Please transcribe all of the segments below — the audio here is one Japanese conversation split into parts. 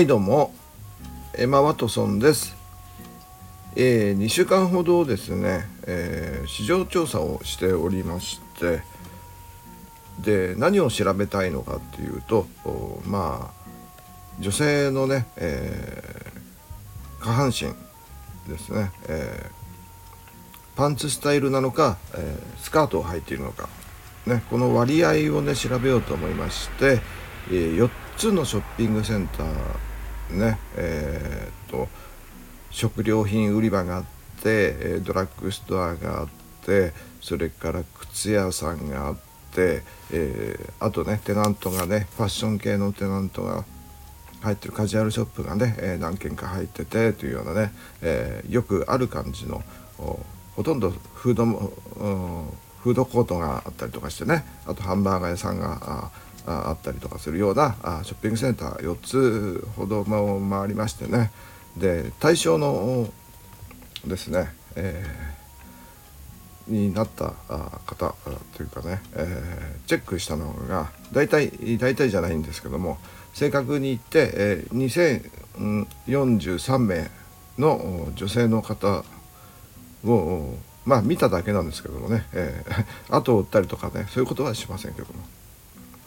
はいどうも。エマ・ワトソンです、えー、2週間ほどですね、えー市場調査をしておりまして。で何を調べたいのかっていうとまあ女性のね、えー下半身ですね、えーパンツスタイルなのか、えスカートを履いているのか、ね、この割合をね調べようと思いまして、え4つのショッピングセンターねえーっと食料品売り場があって、ドラッグストアがあってそれから靴屋さんがあって、えーあとねテナントがねファッション系のテナントが入ってるカジュアルショップがね、え何軒か入っててというようなね、えーよくある感じのほとんどフードもうんフードコートがあったりとかしてねあとハンバーガー屋さんがああったりとかするようなあショッピングセンター4つほども回りましてねで対象のですね、えーになった方というかね、えーチェックしたのが大体大体じゃないんですけども正確に言って、えー2043名の女性の方をまあ見ただけなんですけどもね、えー後を追ったりとかねそういうことはしませんけども。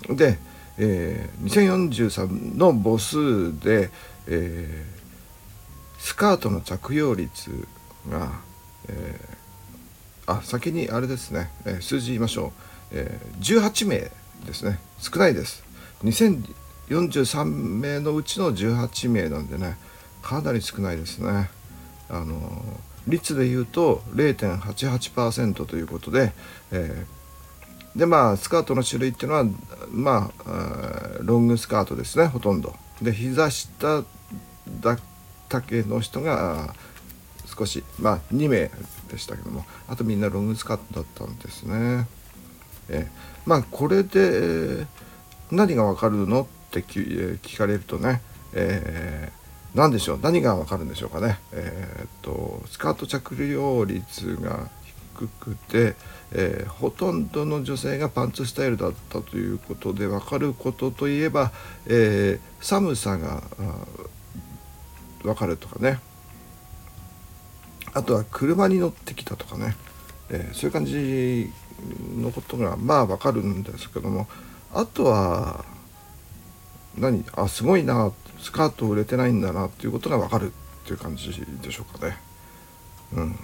で、えー2043の母数で、えースカートの着用率が、えーあ先にあれですね、えー数字言いましょう、えー18名ですね。少ないです。2043名のうちの18名なんでねかなり少ないですね。あのー率で言うと0.88%ということで、えーでまあスカートの種類っていうのはまあロングスカートですねほとんど。で膝下だったけの人が少しまあ2名でしたけども。あとみんなロングスカートだったんですね。えーまあこれで、何がわかるのって、聞かれるとね、えー何でしょう？何がわかるんでしょうかね？えーっとスカート着用率がくて、えーほとんどの女性がパンツスタイルだったということで分かることといえば、えー寒さが分かるとかね。あとは車に乗ってきたとかね、えーそういう感じのことがまあ分かるんですけども。あとは何？あすごいなスカート売れてないんだなっていうことが分かるっていう感じでしょうかね。うん、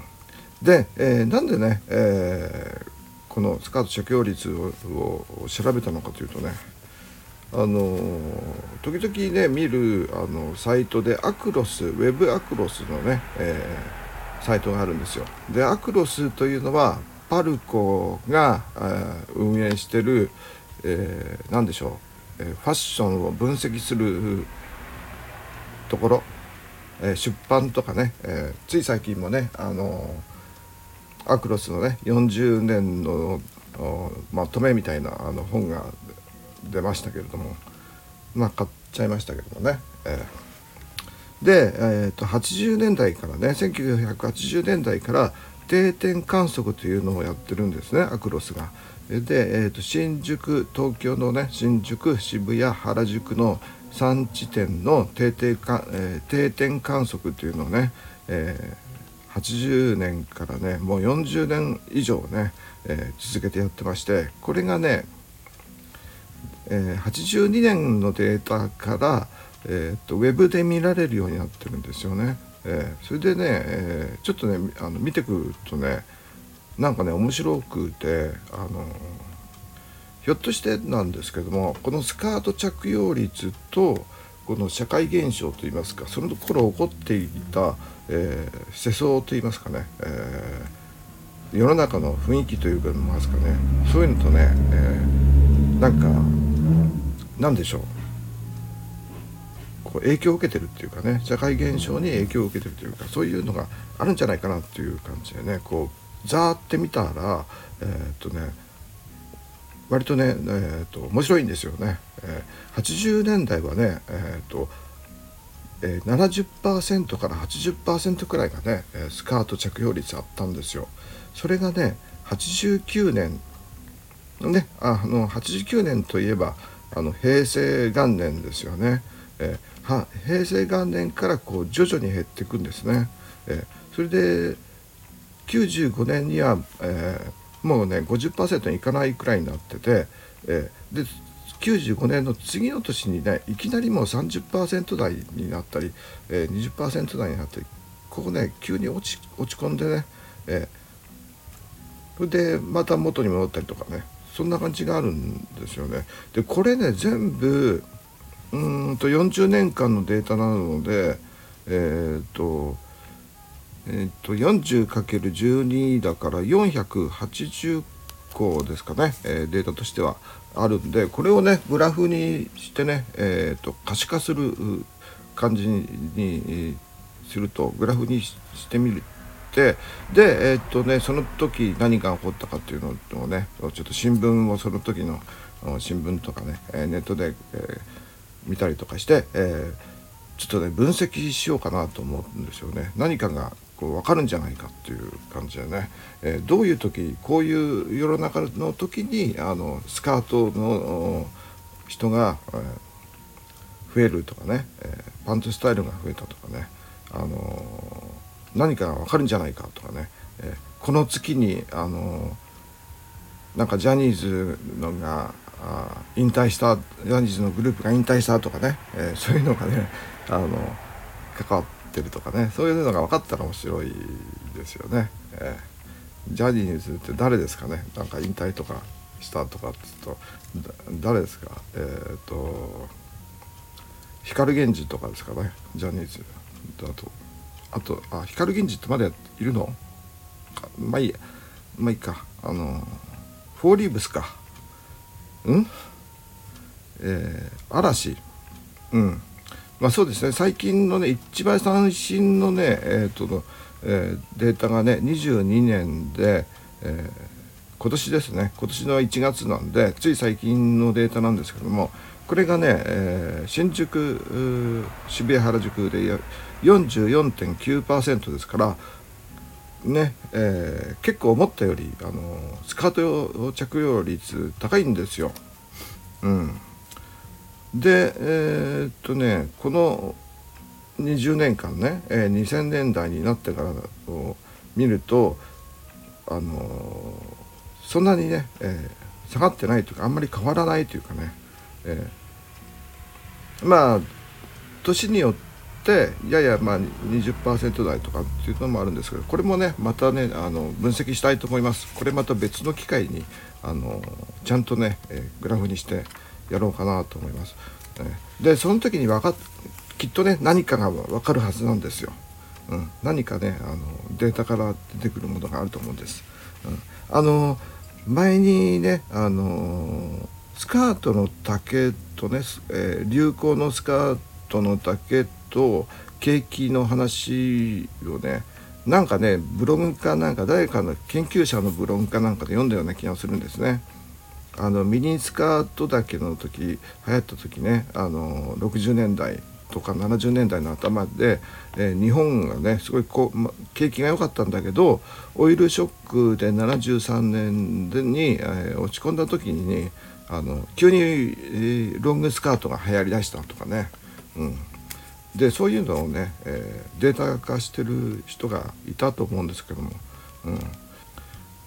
で、えーなんでね、えーこのスカート着用率をを調べたのかというとねあの時々ね見るあのサイトでアクロスウェブアクロスのね、えーサイトがあるんですよ。でアクロスというのはパルコが、えー運営してる、えー、何でしょう、えーファッションを分析するところ、えー出版とかね、えーつい最近もねあのアクロスのね40年のまとめみたいなあの本が出ましたけれどもまあ買っちゃいましたけどもね、えーで、えー、と80年代からね1980年代から定点観測というのをやってるんですねアクロスが。で、えー、と新宿東京のね新宿渋谷原宿の3地点の定点か、えー定点観測というのをね、えー80年からねもう40年以上ね、えー続けてやってましてこれがね、えー82年のデータから、えーっとウェブで見られるようになってるんですよね。えーそれでね、えーちょっとねあの見てくるとねなんかね面白くてあのひょっとしてなんですけどもこのスカート着用率とこの社会現象といいますかその頃起こっていた、えー世相といいますかね、えー世の中の雰囲気というかますかねそういうのとね、えーなんかなんでしょう。こう影響を受けてるっていうかね社会現象に影響を受けてるというかそういうのがあるんじゃないかなっていう感じでねこうざーって見たらえーっとね割とね、えー、と面白いんですよね。えー80年代はね、えーとえー70%から80%くらいがねスカート着用率あったんですよ。それがね89年ねあの89年といえばあの平成元年ですよね。えーは平成元年からこう徐々に減っていくんですね。えー、それで95年には、えー、もうね50%にいかないくらいになってて、えー、で95年の次の年にねいきなりもう30%台になったり、えー、20%台になったりここね急に落ち落ち込んでね、えー、でまた元に戻ったりとかねそんな感じがあるんですよね。でこれね全部うんと40年間のデータなのでえっ、とえっ、と 40×12 だから480個ですかね、え、データとしてはあるんでこれをねグラフにしてね、えーと、可視化する感じにするとグラフにしてみるでえー、っとねその時何が起こったかっていうのをねちょっと新聞をその時の新聞とかねえネットで、えー、見たりとかして、えー、ちょっとね分析しようかなと思うんですよね。何かがこう分かるんじゃないかっていう感じでね、えー、どういう時こういう世の中の時にあのスカートの人が、えー、増えるとかね、えー、パンツスタイルが増えたとかね、あの何かが分かるんじゃないかとかね、えこの月に、あのなんかジャニーズのがあ引退したジャニーズのグループが引退したとかね、えそういうのがねあの関わってってるとかねそういうのが分かったら面白いですよね。えー、ジャニーズって誰ですかね？なんか引退とかしたとかっつうと誰ですか？えっ、ー、と光源氏とかですかね？ジャニーズだと。あとあ光源氏ってまだいるの？まあいいや。まあいいか。あのフォーリーブスか。うん？えー、嵐。うん。まあ、そうですね。最近のね一番最新のね、えーとのえー、データがね22年で、えー、今年ですね。今年の1月なんでつい最近のデータなんですけどもこれがね、えー、新宿渋谷原宿で44.9%ですからね、えー、結構思ったよりあのスカート着用率高いんですよ。うん。でえー、っとねこの20年間ね、えー、2000年代になってからを見るとあのー、そんなにね、えー、下がってないというかあんまり変わらないというかね、えー、まあ年によってややまあ20%台とかっていうのもあるんですけどこれもねまたねあの分析したいと思います。これまた別の機会にあのちゃんとね、えグラフにしてやろうかなと思います。でその時に分かきっとね何かが分かるはずなんですよ。うん、何かねあのデータから出てくるものがあると思うんです。うん、あの前にねあのスカートの丈とね、えー、流行のスカートの丈と景気の話をねなんかねブログかなんか誰かの研究者のブログかなんかで読んだような気がするんですね。あのミニスカートだけの時流行った時ねあの60年代とか70年代の頭で、えー、日本がねすごいこう、ま、景気が良かったんだけどオイルショックで73年に、えー、落ち込んだ時にあの急に、えー、ロングスカートが流行りだしたとかね、うん、でそういうのをね、えデータ化してる人がいたと思うんですけども。うん。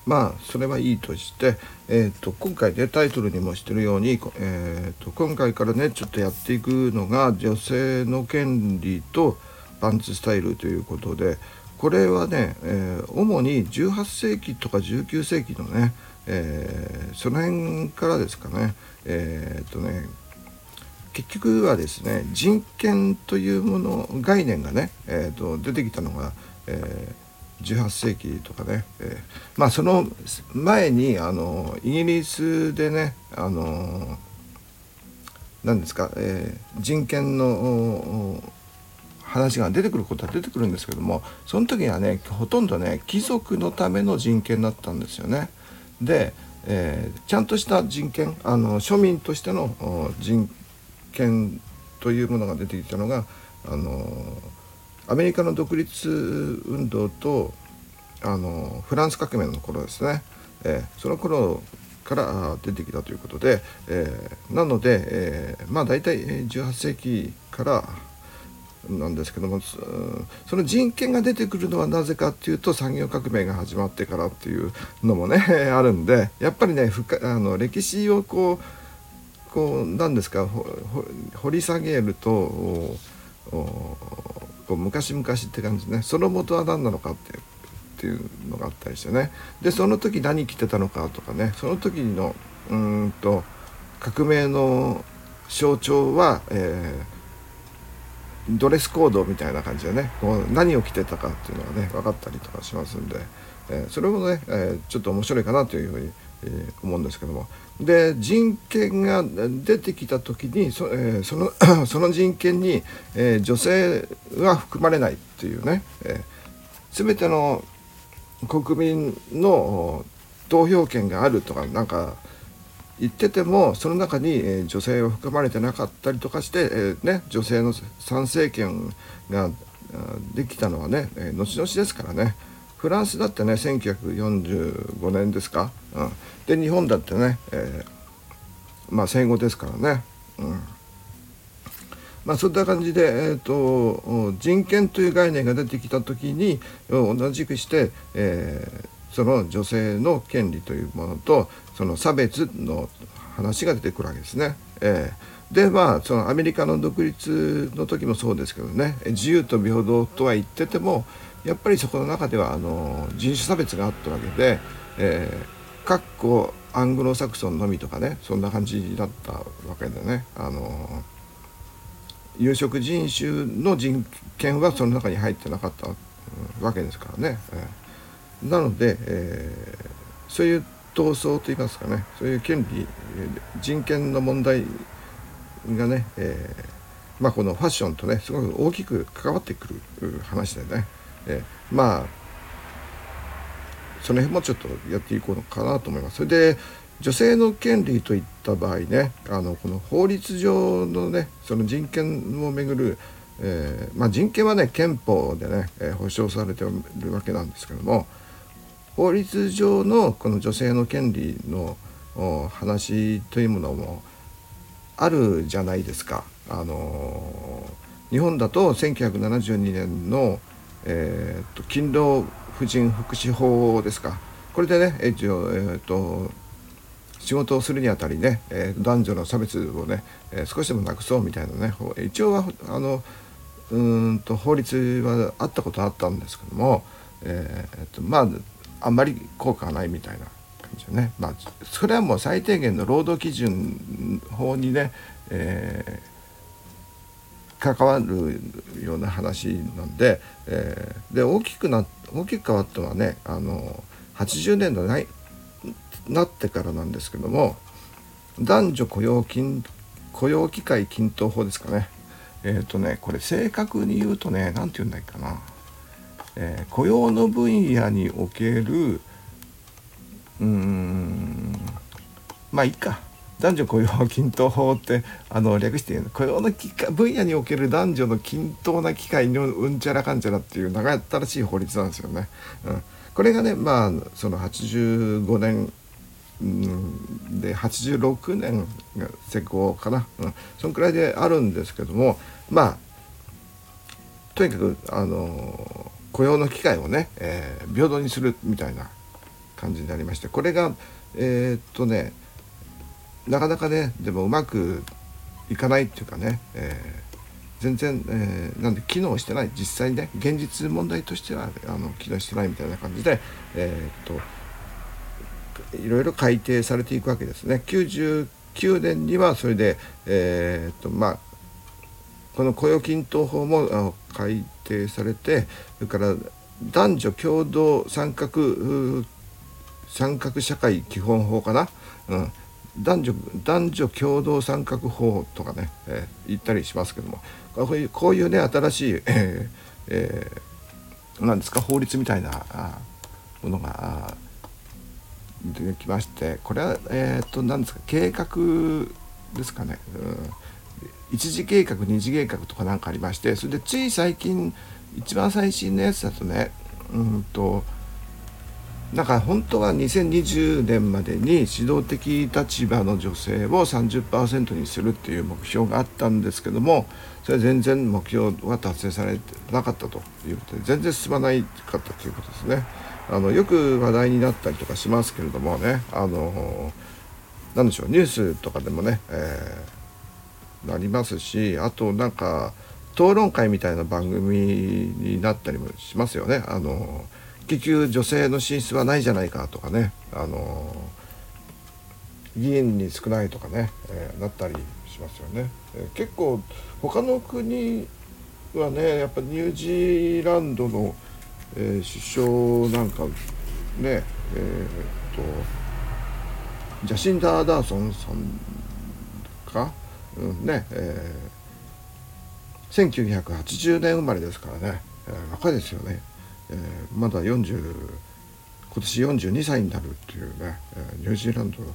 まあそれはいいとして、えーと、今回ねタイトルにもしてるように、えーと、今回からねちょっとやっていくのが女性の権利とパンツスタイルということでこれはね、えー、主に18世紀とか19世紀のね、えー、その辺からですかねえっ、とね結局はですね人権というもの概念がね、えーと、出てきたのが、えー18世紀とかね、えー、まあその前にあのイギリスでねあの何ですか、えー、人権の話が出てくることは出てくるんですけどもその時はねほとんどね貴族のための人権だったんですよね。で、えー、ちゃんとした人権あの庶民としての人権というものが出てきたのがあのアメリカの独立運動とあのフランス革命の頃ですね、えー、その頃から出てきたということで、えー、なので、えー、まあ大体18世紀からなんですけどもその人権が出てくるのはなぜかっていうと産業革命が始まってからっていうのもね あるんでやっぱりねあの歴史をこうこうなんですか掘り下げるとこう昔々って感じね。その元は何なのかってっていうのがあったりしてね。でその時何着てたのかとかね。その時のうんと革命の象徴は、えー、ドレスコードみたいな感じでね。こう何を着てたかっていうのがね分かったりとかしますんで、えー、それもね、えー、ちょっと面白いかなというふうに、え、思うんですけども。で人権が出てきた時にそ,、え、その その人権に、え、女性は含まれないっていうね、えー、全ての国民の投票権があるとかなんか言っててもその中に、え女性は含まれてなかったりとかして、え、ね、女性の参政権ができたのはね、え後々ですからね。フランスだってね1945年ですか、うん、で日本だってね、えー、まあ戦後ですからね、うん。まあ、そういった感じで、えーと、人権という概念が出てきた時に同じくして、えー、その女性の権利というものとその差別の話が出てくるわけですね。えー、でまあそのアメリカの独立の時もそうですけどね。自由と平等とは言っててもやっぱりそこの中ではあの人種差別があったわけで、えー、かっこアングロサクソンのみとかねそんな感じだったわけでね。あの有色人種の人権はその中に入ってなかったわけですからね。えーなので、えー、そういう闘争といいますかねそういう権利人権の問題がね、えー、まあ、このファッションとねすごく大きく関わってくる話でね、え、まあその辺もちょっとやっていこうのかなと思います。それで女性の権利といった場合ねあのこの法律上のねその人権をめぐる、えー、まあ、人権はね憲法でね、え保障されてるわけなんですけども、法律上のこの女性の権利の話というものもあるじゃないですか。あの日本だと1972年の、えーと、勤労婦人福祉法ですか。これでね一応、えーと、仕事をするにあたりね、えー、男女の差別をね、えー、少しでもなくそうみたいなね一応はあのうんと法律はあったことあったんですけども、えーとまああんまり効果がないみたいな感じでね。まあそれはもう最低限の労働基準法にね、えー、関わるような話なんで,、えー、で大きくなっ大きく変わったのはねあの80年代ななってからなんですけども男女雇用金雇用機会均等法ですかね。えっ、ー、とねこれ正確に言うとね何て言うんだっけかな。えー、雇用の分野におけるうんまあいいか。男女雇用均等法ってあの略して言う雇用の分野における男女の均等な機会のうんちゃらかんちゃらっていう長新しい法律なんですよね。うん、これがねまあその85年で86年が施行かな、うん、そのくらいであるんですけどもまあとにかくあの雇用の機会をね、えー、平等にするみたいな感じになりましてこれがえー、っとねなかなかねでもうまくいかないっていうかね、えー、全然、えー、なんで機能してない。実際にね現実問題としてはあの機能してないみたいな感じでえー、っといろいろ改定されていくわけですね。99年にはそれで、えー、っとまあこの雇用均等法も改定されてそれから男女共同参画参画社会基本法かな、うん、男女男女共同参画法とかね、えー、言ったりしますけどもこういうこういうね新しい、えーえー、なんですか法律みたいなものが出てきましてこれはえっ、と何ですか計画ですかね、うん。一次計画二次計画とか何かありましてそれでつい最近一番最新のやつだとねうんとなんか本当は2020年までに指導的立場の女性を30%にするっていう目標があったんですけどもそれ全然目標は達成されてなかったということで全然進まないかったということですね。あのよく話題になったりとかしますけれどもねあのなでしょうニュースとかでもね、えー、なりますしあとなんか討論会みたいな番組になったりもしますよね。あの結局女性の進出はないじゃないかとかねあの議員に少ないとかね、えー、なったりしますよね。えー、結構他の国はねやっぱニュージーランドの、えー、首相なんかねえー、っとジャシンダ・アダーソンさんか、うんねえー、1980年生まれですからね、えー、若いですよね。えー、まだ40今年42歳になるっていうね、えー、ニュージーランドの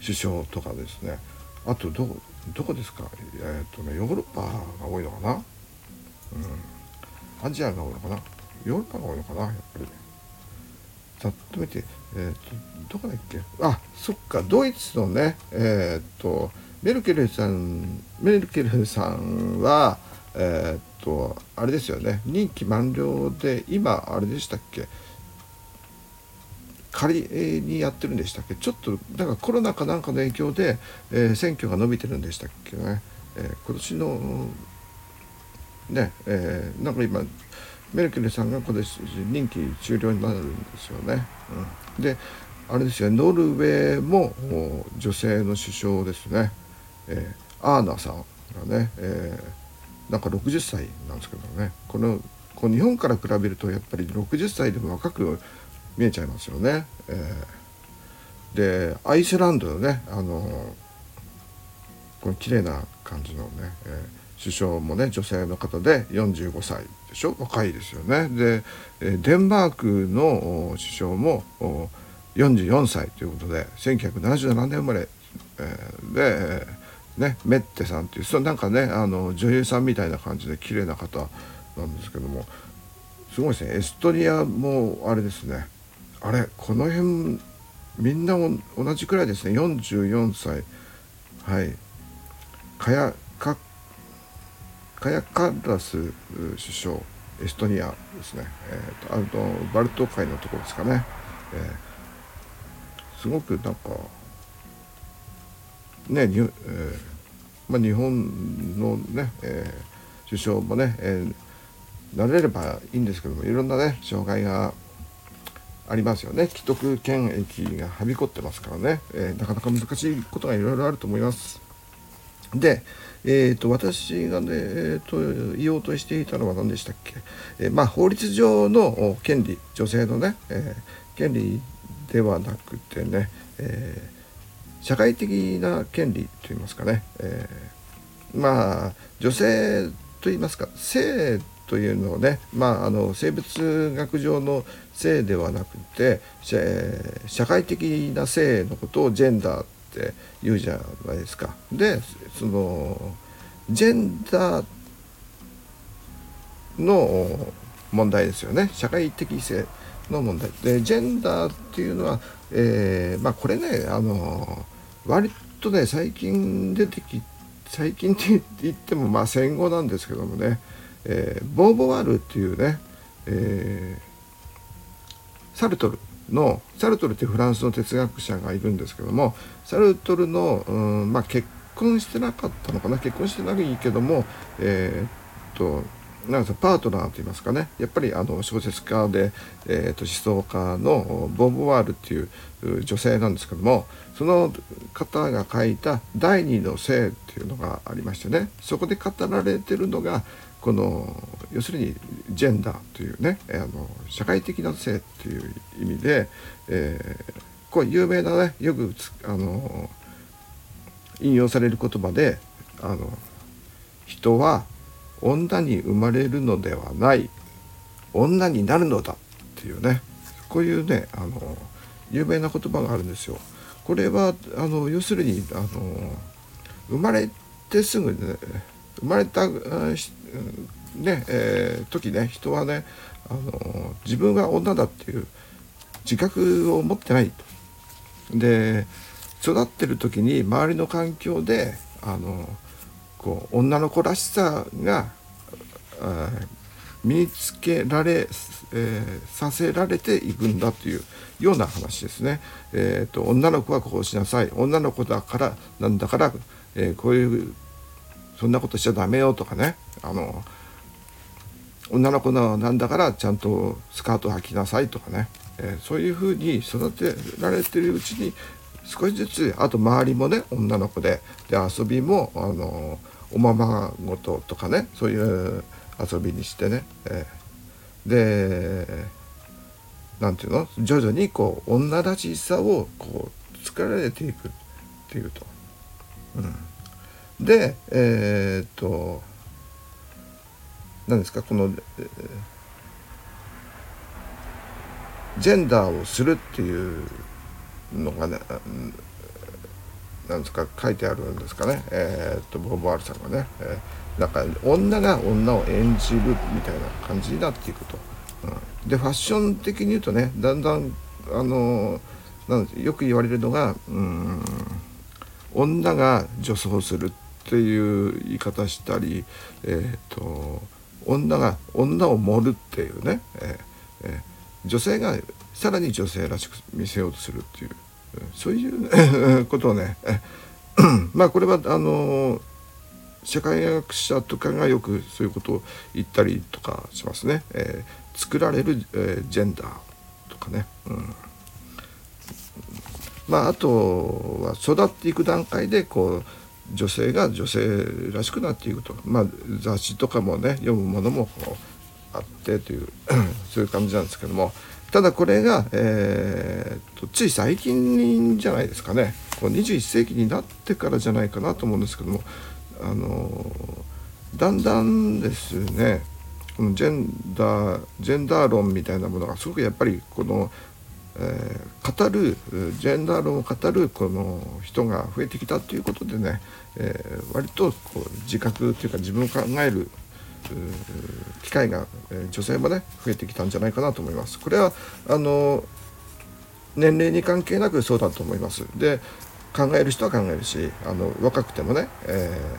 首相とかですね。あとどどこですか？え、ー、とねヨーロッパが多いのかな、うん、アジアが多いのかな？ヨーロッパが多いのかな？やっぱり。ざっと見てえっ、ー、とどこだっけ？あそっかドイツのねえっ、ー、とメルケルさんメルケルさんはえっ、とあれですよね。任期満了で今あれでしたっけ？仮にやってるんでしたっけ？ちょっとなんかコロナかなんかの影響で、えー、選挙が伸びてるんでしたっけね、えー、今年のねえー、なんか今メルケルさんが今年任期終了になるんですよね。うん、であれですよノルウェーも女性の首相ですね、えー、アーナさんがね、えーなんか60歳なんですけどねこのこう日本から比べるとやっぱり60歳でも若く見えちゃいますよね。えー、でアイスランドのねあのこの綺麗な感じのね、えー、首相もね女性の方で45歳でしょ？若いですよね。でデンマークの首相も44歳ということで1977年生まれ、えー、でねメッテさんっていうそなんかねあの女優さんみたいな感じで綺麗な方なんですけどもすごいですね。エストニアもあれですね。あれこの辺みんな同じくらいですね。44歳。はい。カヤカカヤカラス首相。エストニアですね、えーと、あのバルト海のところですかね、えー、すごくなんかねに、えーまあ、日本のね、えー、首相もね、えー、なれればいいんですけどもいろんなね障害がありますよね。既得権益がはびこってますからね、えー、なかなか難しいことがいろいろあると思います。で、えーと、私がね、えーと、言おうとしていたのは何でしたっけ、えー、まあ、法律上の権利女性のね、えー、権利ではなくてね、え社会的な権利といいますかね、えー、まあ女性といいますか性というのをね、まあ、あの生物学上の性ではなくて社会的な性のことをジェンダーって言うじゃないですか。でそのジェンダーの問題ですよね。社会的性の問題。でジェンダーっていうのは、えー、まあこれねあの割とね最近出てき最近って言ってもまあ戦後なんですけどもね、えー、ボーヴォワールっていうね、えー、サルトルのサルトルってフランスの哲学者がいるんですけどもサルトルの、うんまあ、結婚してなかったのかな結婚してないけどもえー、っとなんかパートナーと言いますかねやっぱりあの小説家で、えーと、思想家のボブ・ワールっていう女性なんですけどもその方が書いた「第二の性」っていうのがありましてねそこで語られてるのがこの要するにジェンダーというねあの社会的な性っていう意味で、えー、こう有名なねよくあの引用される言葉であの人は女に生まれるのではない女になるのだっていうねこういうねあの有名な言葉があるんですよ。これはあの要するにあの生まれてすぐね生まれたねえー、時ね人はねあの自分が女だっていう自覚を持ってないと。で育ってる時に周りの環境であのこう女の子らしさが身につけられ、えー、させられていくんだというような話ですね。えーと、女の子はこうしなさい。女の子だからなんだから、えー、こういうそんなことしちゃダメよとかね。あの女の子のなんだからちゃんとスカート履きなさいとかね、えー、そういうふうに育てられてるうちに少しずつあと周りもね女の子で。で遊びもあのおままごととかねそういう遊びにしてね、えー、で何て言うの？徐々にこう女らしさをこう作られていくっていうと。うん、でえー、っと何ですか？この、えー、ジェンダーをするっていうのがねなんですか書いてあるんですかね、えー、っとボーヴァールさんがね、えー、なんか女が女を演じるみたいな感じになっていくと。うん、でファッション的に言うとねだんだんあのなんよく言われるのがうん女が女装するっていう言い方したり、えーと、女が女を盛るっていうね、えーえー、女性がさらに女性らしく見せようとするっていう。そういうことをね まあこれはあの社会学者とかがよくそういうことを言ったりとかしますね。えー、作られる、えー、ジェンダーとかね。うんまあ、あとは育っていく段階でこう女性が女性らしくなっていくと、まあ、雑誌とかもね読むものもあってという そういう感じなんですけどもただこれが、えーと、つい最近じゃないですかね。こう21世紀になってからじゃないかなと思うんですけどもあのだんだんですねこのジェンダージェンダー論みたいなものがすごくやっぱりこの、えー、語るジェンダー論を語るこの人が増えてきたということでね、えー、割とこう自覚というか自分を考える機会が、え女性もね増えてきたんじゃないかなと思います。これはあの年齢に関係なくそうだと思います。で考える人は考えるしあの若くてもね、え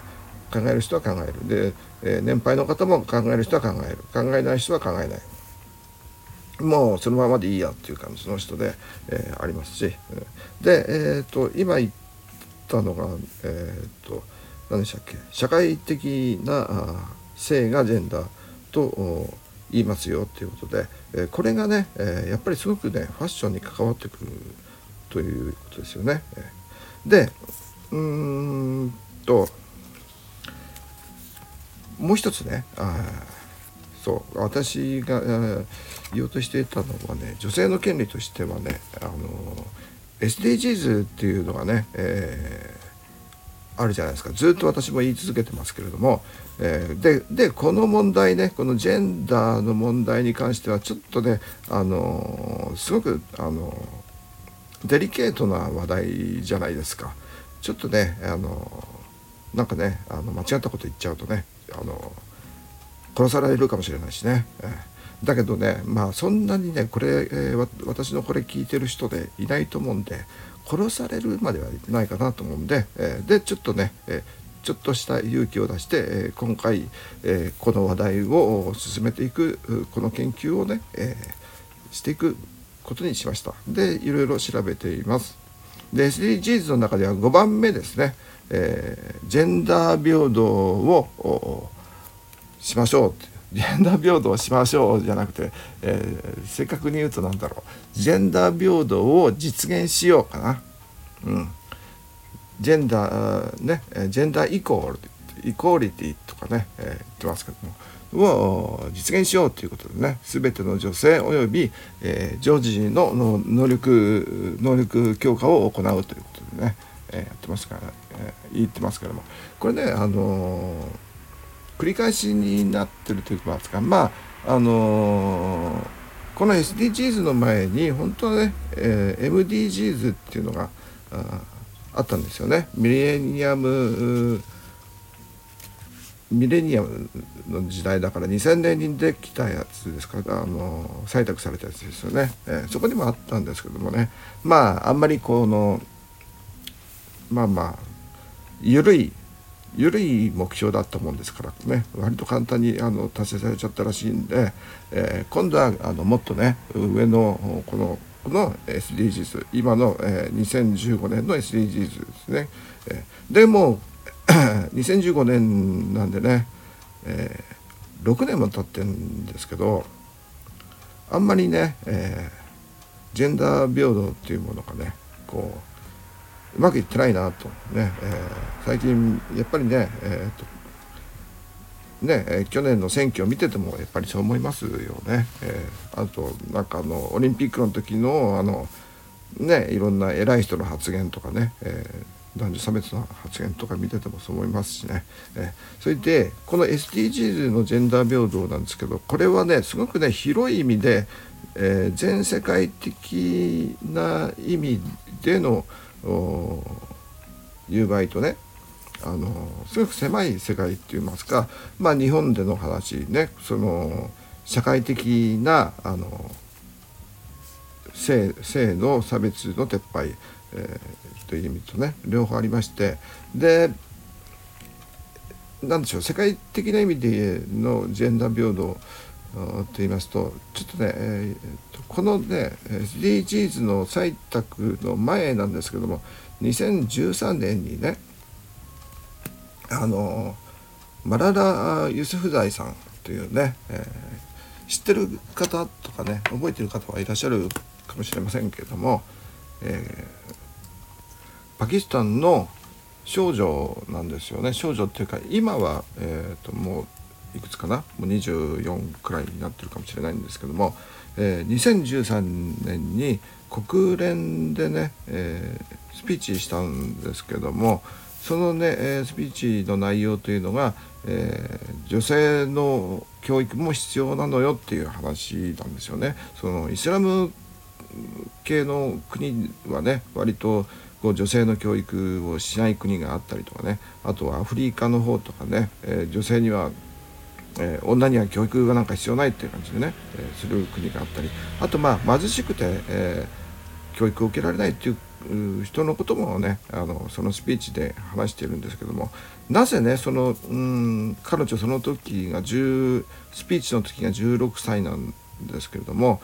ー、考える人は考える。で、えー、年配の方も考える人は考える。考えない人は考えない。もうそのままでいいやっていう感じの人で、えー、ありますしで、えーと、今言ったのが、えーと何でしたっけ？社会的な性がジェンダーと言いますよっていうことで、えこれがね、えやっぱりすごくねファッションに関わってくるということですよね。でうーんともう一つねあそう私が言おうとしていたのはね女性の権利としてはねあの SDGs っていうのがね、えー、あるじゃないですか。ずっと私も言い続けてますけれども、えー、ででこの問題ねこのジェンダーの問題に関してはちょっとねあのすごくあのデリケートな話題じゃないですか。ちょっとねあのなんかねあの間違ったこと言っちゃうとねあの殺されるかもしれないしね、えー、だけどねまあそんなにねこれ、えー、私のこれ聞いてる人でいないと思うんで殺されるまではないかなと思うんで、え、でちょっとね、えちょっとした勇気を出して、え今回、えこの話題を進めていくこの研究をね、えしていくことにしました。でいろいろ調べています。で SDGs の中では5番目ですね、えー、ジェンダー平等をしましょうジェンダー平等をしましょうじゃなくて、えー、正確に言うと何だろう。ジェンダー平等を実現しようかな。うん。ジェンダーねジェンダーイコールイコーリティとかね、えー、言ってますけども。を実現しようということでね。全ての女性および、えー、常時の能力能力強化を行うということでね、えー、やってますから、えー、言ってますけども。これねあのー、繰り返しになってるというかまああのー、この SDGs の前に本当はね、えー、MDGs っていうのがあったんですよね。ミレニアムミレニアムの時代だから2000年にできたやつですからあの採択されたやつですよね、えー、そこにもあったんですけどもねまああんまりこのまあまあ緩い緩い目標だったもんですからね。割と簡単にあの達成されちゃったらしいんで、えー、今度はあのもっとね上のこのこの SDGs 今の、えー、2015年の SDGs ですね、えー、でも 2015年なんでね、えー、6年も経ってるんですけどあんまりね、え、ジェンダー平等っていうものがねこううまくいってないなとね、えー、最近やっぱりね,、えーとね去年の選挙を見ててもやっぱりそう思いますよね。えー、あとなんかあのオリンピックの時のあのねいろんな偉い人の発言とかね、えー男女差別の発言とか見ててもそう思いますしね、えそれでこの SDGs のジェンダー平等なんですけどこれはねすごくね広い意味で、え、全世界的な意味での有害とねあのすごく狭い世界っていいますか、まあ、日本での話ねその社会的なあの性性の差別の撤廃、えー、という意味とね両方ありましてで何でしょう世界的な意味でのジェンダー平等と言いますとちょっとね、えー、このね SDGs の採択の前なんですけども2013年にねあのマララ・ユスフザイさんというね、えー、知ってる方とかね覚えてる方はいらっしゃるかもしれませんけれども、えー、パキスタンの少女なんですよね。少女っていうか今は、えーと、もういくつかな？もう24くらいになってるかもしれないんですけども、えー、2013年に国連でね、えー、スピーチしたんですけどもそのね、えー、スピーチの内容というのが、えー、女性の教育も必要なのよっていう話なんですよね。そのイスラム系の国はね割とこう女性の教育をしない国があったりとかねあとはアフリカの方とかね、えー、女性には、えー、女には教育がなんか必要ないっていう感じでね、えー、する国があったりあとまあ貧しくて、え教育を受けられないっていう人のこともねあのそのスピーチで話しているんですけどもなぜねそのうん彼女その時が10スピーチの時が16歳なんですけれども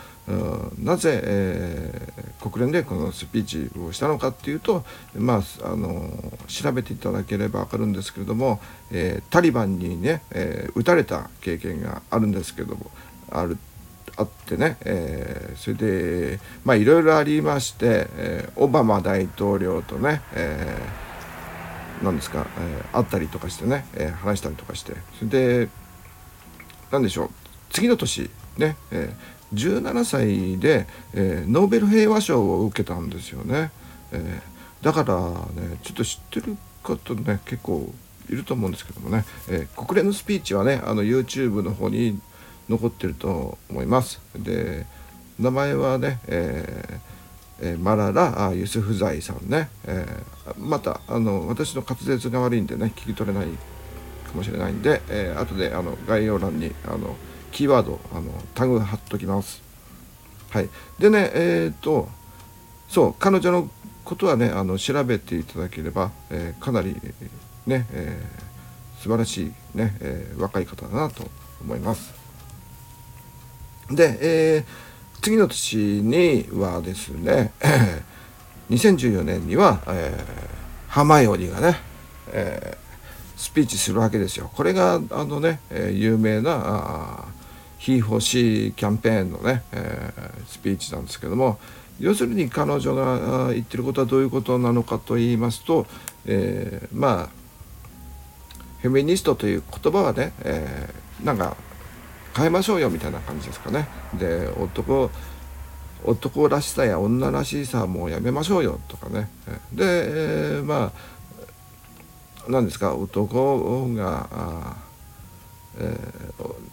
なぜ、えー、国連でこのスピーチをしたのかっていうと、まあ、あの調べていただければ分かるんですけれども、えー、タリバンにね、えー、撃たれた経験があるんですけどもあるあってね、えー、それでまあいろいろありまして、えー、オバマ大統領とね、えー、なんですか、えー、会ったりとかしてね、えー、話したりとかしてそれで何でしょう次の年ね、えー、17歳で、えー、ノーベル平和賞を受けたんですよね、えー、だからねちょっと知ってる方ね結構いると思うんですけどもね、え、国連のスピーチはねあの YouTube の方に残ってると思います。で名前はね、ええー、マララ・ユスフザイさんね、えー、またあの私の滑舌が悪いんでね聞き取れないかもしれないんで、えー、後であの概要欄にあのキーワードあのタグ貼っときます。はい、でねえっ、ー、とそう彼女のことはねあの調べていただければ、えー、かなりね、えー、素晴らしいね、えー、若い方だなと思います。で、えー、次の年にはですね 2014年には、えー、ハマヨリがね、えー、スピーチするわけですよ。これがあのね、えー、有名なあ非欲しいキャンペーンのね、えー、スピーチなんですけども要するに彼女が言ってることはどういうことなのかと言いますと、えー、まあフェミニストという言葉はね、えー、なんか変えましょうよみたいな感じですかね。で男男らしさや女らしさもやめましょうよとかね。で、えー、まあ何ですか男があ、えー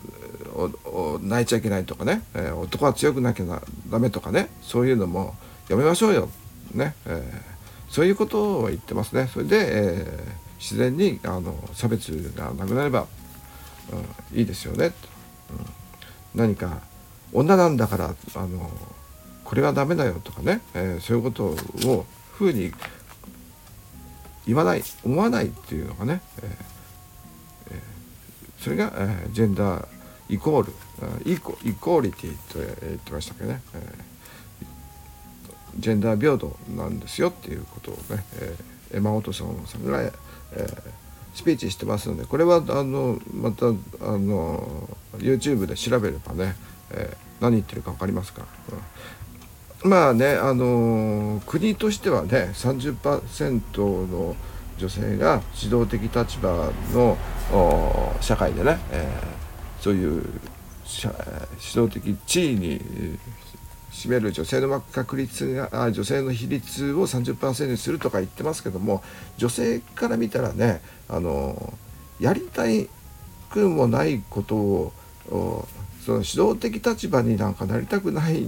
泣いちゃいけないとかね、え、男は強くなきゃダメとかね。そういうのもやめましょうよ、ね。えー、そういうことを言ってますね。それで、え自然にあの差別がなくなれば、うん、いいですよね、うん、何か女なんだからあのこれはダメだよとかね、えー、そういうことをふうに言わない思わないっていうのがね、えーえー、それが、えー、ジェンダーイコールイコイコーリティと言ってましたけどね、えー、ジェンダー平等なんですよっていうことをね、えー、エマ・オトソンさんが、えー、スピーチしてますのでこれはあのまたあの YouTube で調べればね、えー、何言ってるか分かりますか。ら、うん、まあねあの国としてはね30%の女性が指導的立場の社会でね、えー、そういう指導的地位に占める女性の確率が女性の比率を30%にするとか言ってますけども女性から見たらねあのやりたいくもないことをその指導的立場になんかなりたくない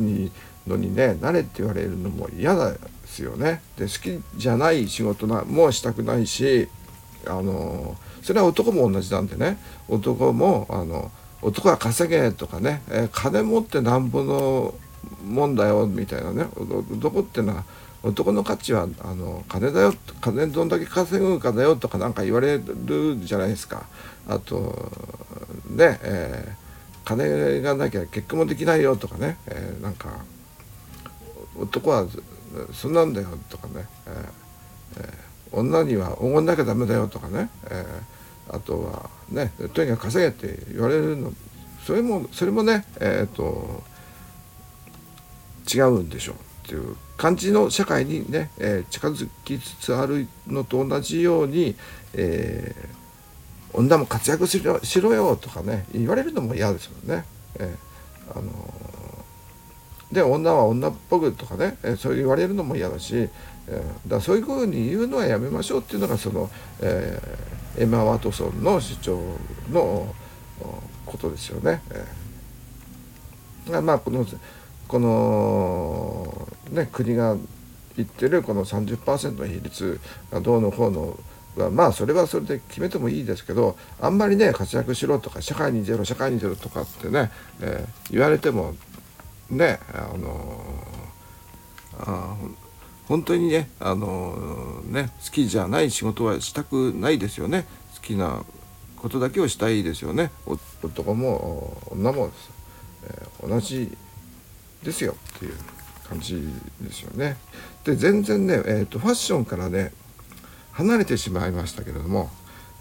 のにねなれって言われるのも嫌ですよね。で好きじゃない仕事なもしたくないしあのそれは男も同じなんでね男もあの男は稼げとかね、えー、金持ってなんぼのもんだよみたいなね男ってのは男の価値はあの金だよ金どんだけ稼ぐかだよとかなんか言われるじゃないですか。あとね、えー、金がなきゃ結婚もできないよとかね、えー、なんか男はそんなんだよとかね、えーえ、女には黄金なきゃダメだよとかね、えー、あとはねとにかく稼げって言われるのそれもそれもねえっ、ー、と違うんでしょうっていう感じの社会にね、えー、近づきつつあるのと同じように、えー、女も活躍しろしろよとかね言われるのも嫌ですもんね。えー、あの、で女は女っぽくとかね、えそう言われるのも嫌だし、えだそういうふうに言うのはやめましょうっていうのがその、えエマ・ワトソンの主張のことですよね。えー、まあこのこの、ね、国が言ってるこの30%の比率がどうのこうのはまあそれはそれで決めてもいいですけどあんまりね活躍しろとか社会に出ろ社会に出ろとかってね、えー、言われてもねあのあ本当にね,、あのね好きじゃない仕事はしたくないですよね。好きなことだけをしたいですよね。男も女も、えー、同じですよ。っていう感じですよね。で全然ね、えーと、ファッションからね離れてしまいましたけれども、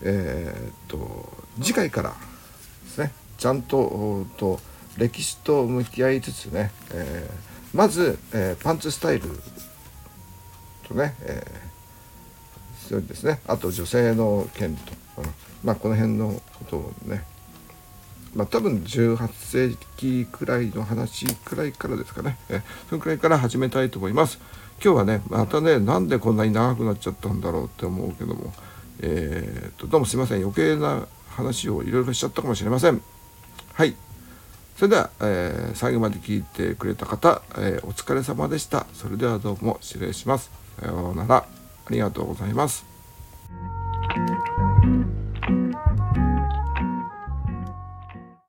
えーと、次回からですねちゃんとと歴史と向き合いつつね、えー、まず、えー、パンツスタイルとね、えー、そうですねあと女性の権利と、まあこの辺のことをねまあ、多分18世紀くらいの話くらいからですかね、えそのくらいから始めたいと思います。今日はね、またね、なんでこんなに長くなっちゃったんだろうって思うけども、えー、とどうもすいません、余計な話をいろいろしちゃったかもしれません。はい。それでは、えー、最後まで聞いてくれた方、えー、お疲れ様でした。それではどうも失礼します。さようなら。ありがとうございます。